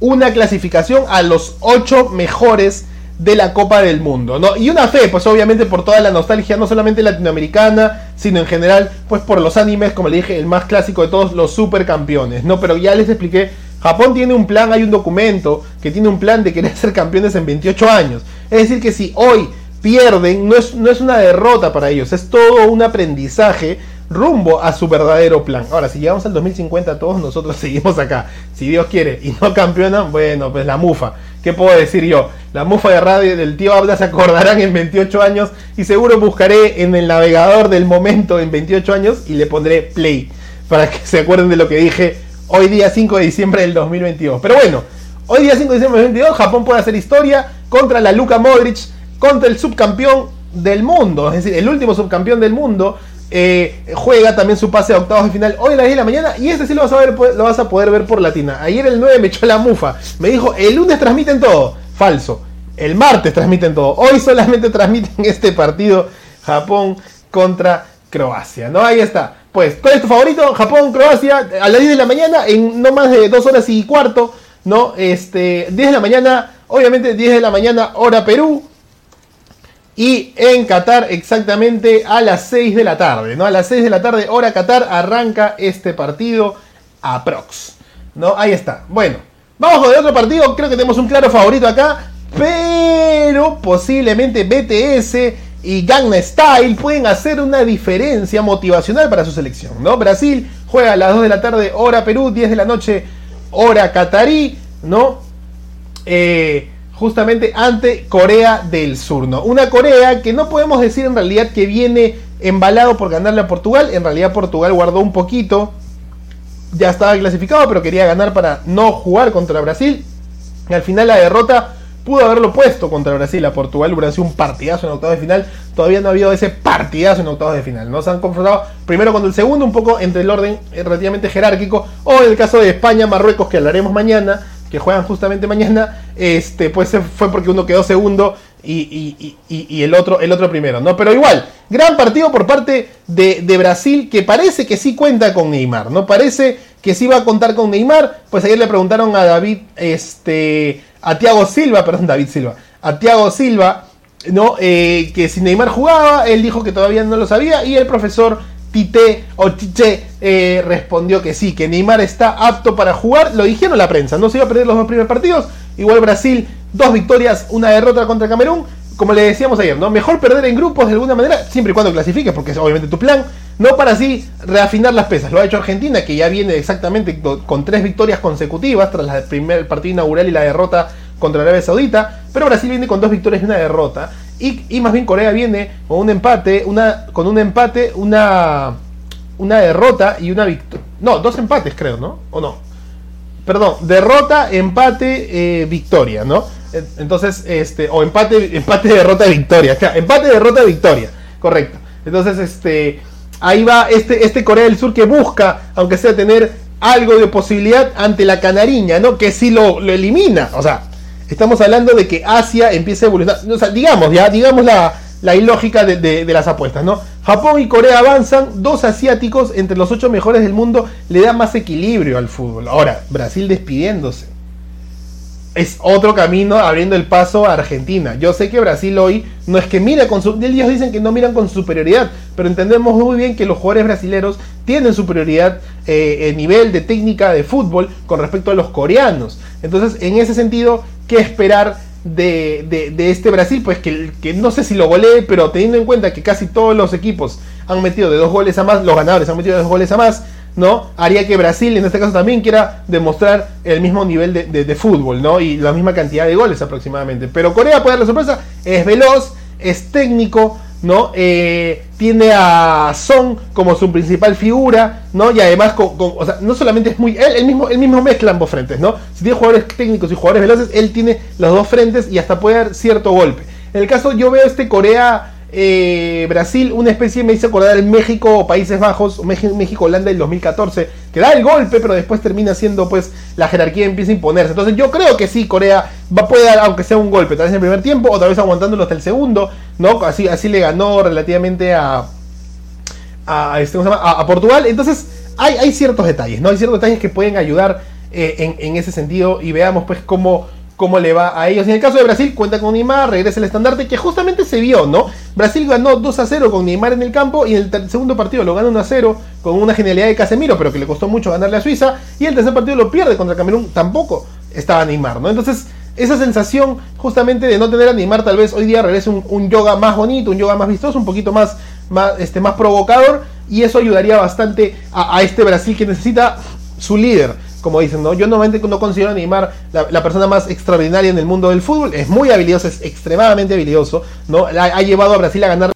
una clasificación a los ocho mejores de la Copa del Mundo, ¿no? Y una fe, pues obviamente por toda la nostalgia, no solamente latinoamericana, sino en general, pues por los animes, como le dije, el más clásico de todos, los supercampeones, ¿no? Pero ya les expliqué, Japón tiene un plan, hay un documento que tiene un plan de querer ser campeones en 28 años. Es decir, que si hoy pierden, no es, no es una derrota para ellos, es todo un aprendizaje rumbo a su verdadero plan. Ahora, si llegamos al 2050, todos nosotros seguimos acá. Si Dios quiere y no campeonan, bueno, pues la mufa. ¿Qué puedo decir yo? La mufa de radio del tío Abda se acordarán en 28 años y seguro buscaré en el navegador del momento en 28 años y le pondré play para que se acuerden de lo que dije hoy día 5 de diciembre del 2022. Pero bueno, hoy día 5 de diciembre del 2022 Japón puede hacer historia contra la Luka Modric, contra el subcampeón del mundo, es decir, el último subcampeón del mundo eh, juega también su pase a octavos de final hoy a las 10 de la mañana. Y este sí lo vas, a ver, lo vas a poder ver por Latina. Ayer el 9 me echó la mufa. Me dijo, el lunes transmiten todo. Falso. El martes transmiten todo. Hoy solamente transmiten este partido Japón contra Croacia. ¿No? Ahí está. Pues, ¿cuál es tu favorito? Japón, Croacia, a las 10 de la mañana, en no más de 2 horas y cuarto. ¿No? Este, 10 de la mañana, obviamente 10 de la mañana, hora Perú. Y en Qatar exactamente a las 6 de la tarde, ¿no? A las 6 de la tarde, hora Qatar, arranca este partido aprox. ¿No? Ahí está. Bueno, vamos con el otro partido. Creo que tenemos un claro favorito acá. Pero posiblemente BTS y Gangnam Style pueden hacer una diferencia motivacional para su selección, ¿no? Brasil juega a las 2 de la tarde, hora Perú, 10 de la noche, hora Qatarí, ¿no? Eh, justamente ante Corea del Sur, ¿no? Una Corea que no podemos decir en realidad que viene embalado por ganarle a Portugal, en realidad Portugal guardó un poquito, ya estaba clasificado, pero quería ganar para no jugar contra Brasil, y al final la derrota pudo haberlo puesto contra Brasil a Portugal, sido un partidazo en octavos de final, todavía no ha habido ese partidazo en octavos de final, no se han confrontado primero con el segundo, un poco entre el orden relativamente jerárquico, o en el caso de España, Marruecos, que hablaremos mañana, que juegan justamente mañana, este, pues fue porque uno quedó segundo y, el, otro, el otro primero, ¿no? Pero igual, gran partido por parte de, Brasil que parece que sí cuenta con Neymar, ¿no? Parece que sí va a contar con Neymar. Pues ayer le preguntaron a David, este, a Thiago Silva, perdón, David Silva, a Thiago Silva, ¿no? Eh, que si Neymar jugaba, él dijo que todavía no lo sabía y el profesor Tite o Tite eh, respondió que sí, que Neymar está apto para jugar. Lo dijeron la prensa, no se iba a perder los dos primeros partidos. Igual Brasil, dos victorias, una derrota contra Camerún. Como le decíamos ayer, ¿no? Mejor perder en grupos de alguna manera, siempre y cuando clasifiques, porque es obviamente tu plan. No para así reafinar las pesas. Lo ha hecho Argentina, que ya viene exactamente con tres victorias consecutivas tras el primer partido inaugural y la derrota contra Arabia Saudita. Pero Brasil viene con dos victorias y una derrota. Y, más bien Corea viene con un empate, una, con un empate, una, una derrota y una victoria. No, dos empates creo, ¿no? ¿O no? Perdón, derrota, empate, eh, victoria, ¿no? Entonces, este, o empate, empate, derrota, victoria. empate, derrota, victoria. Correcto. Entonces, este, ahí va este, este Corea del Sur que busca, aunque sea tener algo de posibilidad ante la canariña, ¿no? Que si lo, lo elimina. O sea, Estamos hablando de que Asia empieza a evolucionar. Digamos, ya, digamos la, ilógica de, las apuestas, ¿no? Japón y Corea avanzan, dos asiáticos entre los ocho mejores del mundo le da más equilibrio al fútbol. Ahora, Brasil despidiéndose. Es otro camino abriendo el paso a Argentina. Yo sé que Brasil hoy no es que mira con su. Ellos dicen que no miran con superioridad, pero entendemos muy bien que los jugadores brasileños tienen superioridad eh, en nivel de técnica de fútbol con respecto a los coreanos. Entonces, en ese sentido, ¿qué esperar de, este Brasil? Pues que, que, no sé si lo golee, pero teniendo en cuenta que casi todos los equipos han metido de dos goles a más, los ganadores han metido de dos goles a más, ¿no? Haría que Brasil en este caso también quiera demostrar el mismo nivel de, fútbol, ¿no? Y la misma cantidad de goles aproximadamente. Pero Corea puede dar la sorpresa, es veloz, es técnico, ¿no? Eh, tiene a Son como su principal figura, ¿no? Y además, con, o sea, no solamente es muy. Él, mismo, él mismo mezcla ambos frentes, ¿no? Si tiene jugadores técnicos y jugadores veloces, él tiene los dos frentes y hasta puede dar cierto golpe. En el caso, yo veo este Corea eh, Brasil, una especie me hizo acordar el México Países Bajos, México-Holanda del 2014, que da el golpe, pero después termina siendo pues la jerarquía empieza a imponerse. Entonces yo creo que sí, Corea va poder dar, aunque sea un golpe, tal vez en el primer tiempo, o tal vez aguantándolo hasta el segundo, ¿no? Así, así le ganó relativamente a, a, este, a, Portugal. Entonces hay, hay, ciertos detalles, ¿no? Hay ciertos detalles que pueden ayudar eh, en, en ese sentido y veamos pues cómo cómo le va a ellos. En el caso de Brasil, cuenta con Neymar, regresa el estandarte, que justamente se vio, ¿no? Brasil ganó 2 a 0 con Neymar en el campo y en el segundo partido lo gana 1 a 0 con una genialidad de Casemiro, pero que le costó mucho ganarle a Suiza. Y el tercer partido lo pierde contra Camerún, tampoco estaba Neymar, ¿no? Entonces, esa sensación justamente de no tener a Neymar, tal vez hoy día regrese un, yoga más bonito, un yoga más vistoso, un poquito más, más, este, más provocador, y eso ayudaría bastante a este Brasil que necesita su líder como dicen, ¿no? Yo normalmente no considero a Neymar la, persona más extraordinaria en el mundo del fútbol. Es muy habilidoso, es extremadamente habilidoso, ¿no? ha llevado a Brasil a ganar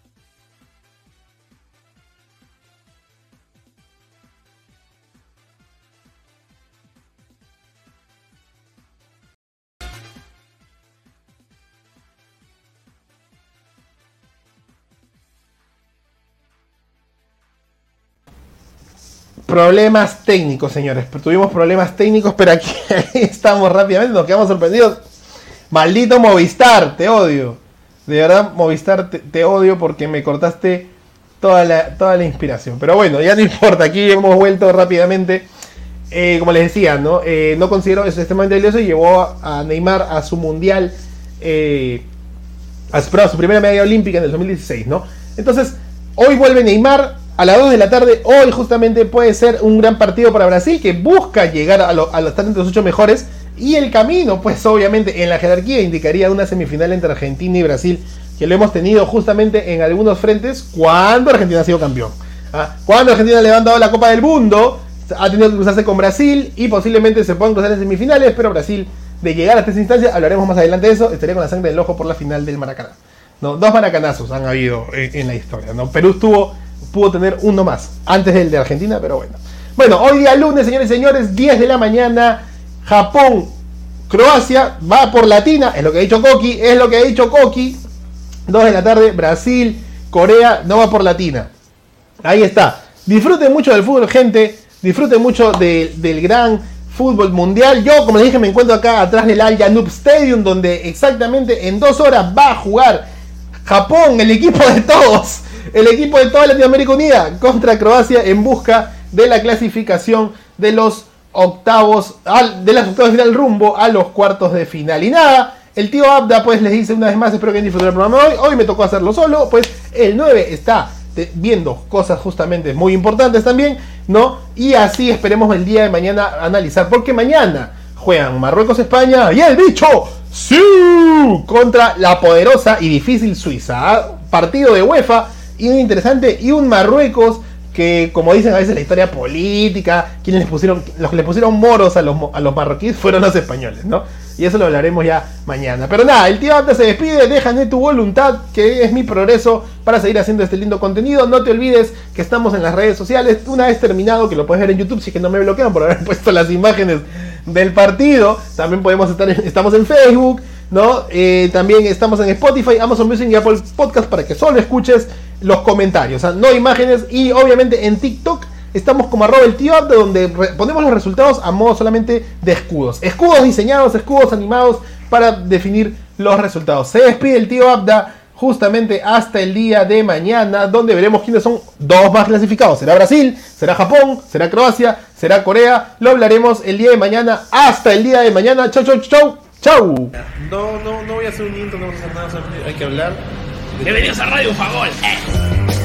Problemas técnicos, señores. Tuvimos problemas técnicos, pero aquí estamos rápidamente, nos quedamos sorprendidos. Maldito Movistar, te odio. De verdad, Movistar, te, odio porque me cortaste toda la, toda la inspiración. Pero bueno, ya no importa, aquí hemos vuelto rápidamente. Eh, como les decía, ¿no? Eh, no considero eso extremadamente valioso y llevó a, Neymar a su mundial, eh, a, a su primera medalla olímpica en el 2016, ¿no? Entonces, hoy vuelve Neymar, a las 2 de la tarde, hoy justamente puede ser un gran partido para Brasil que busca llegar a, los estar entre los 8 mejores. Y el camino, pues obviamente en la jerarquía indicaría una semifinal entre Argentina y Brasil, que lo hemos tenido justamente en algunos frentes cuando Argentina ha sido campeón. ¿ah? Cuando Argentina ha levantado la Copa del Mundo, ha tenido que cruzarse con Brasil y posiblemente se puedan cruzar en semifinales, pero Brasil, de llegar hasta esa instancia, hablaremos más adelante de eso, estaría con la sangre del ojo por la final del Maracaná. ¿no? Dos maracanazos han habido en, en la historia. ¿no? Perú estuvo pudo tener uno más antes del de Argentina, pero bueno. Bueno, hoy día lunes, señores y señores, 10 de la mañana, Japón, Croacia, va por Latina, es lo que ha dicho Koki, es lo que ha dicho Koki. 2 de la tarde, Brasil, Corea, no va por Latina. Ahí está. Disfruten mucho del fútbol, gente. Disfruten mucho del gran fútbol mundial. Yo, como les dije, me encuentro acá atrás del Al Yanub Stadium, donde exactamente en dos horas va a jugar Japón, el equipo de todos, el equipo de toda Latinoamérica Unida, contra Croacia en busca de la clasificación de los octavos, de las octavas de final rumbo a los cuartos de final. Y nada, el tío Abda pues les dice una vez más, espero que disfruten el programa hoy. Hoy me tocó hacerlo solo, pues el 9 está viendo cosas justamente muy importantes también, ¿no? Y así esperemos el día de mañana analizar, porque mañana juegan Marruecos-España y el bicho, sí, contra la poderosa y difícil Suiza. ¿ah? Partido de UEFA y un interesante y un Marruecos que como dicen a veces la historia política, quienes les pusieron, los que le pusieron moros a los, a los marroquíes fueron los españoles, ¿no? Y eso lo hablaremos ya mañana. Pero nada, el tío Ata se despide, déjame tu voluntad, que es mi progreso para seguir haciendo este lindo contenido. No te olvides que estamos en las redes sociales. Una vez terminado, que lo puedes ver en YouTube, si que no me bloquean por haber puesto las imágenes del partido. También podemos estar, estamos en Facebook. ¿No? Eh, también estamos en Spotify, Amazon Music y Apple Podcast para que solo escuches los comentarios, no imágenes. Y obviamente en TikTok estamos como arroba el tío Abda, donde ponemos los resultados a modo solamente de escudos. Escudos diseñados, escudos animados para definir los resultados. Se despide el tío Abda justamente hasta el día de mañana, donde veremos quiénes son dos más clasificados. ¿Será Brasil? ¿Será Japón? ¿Será Croacia? ¿Será Corea? Lo hablaremos el día de mañana. Hasta el día de mañana. Chau, chau, chau. Chau. No, no, no voy a hacer un intro, no voy a hacer nada, hay que hablar. Bienvenidos a Radio Fagol. Eh.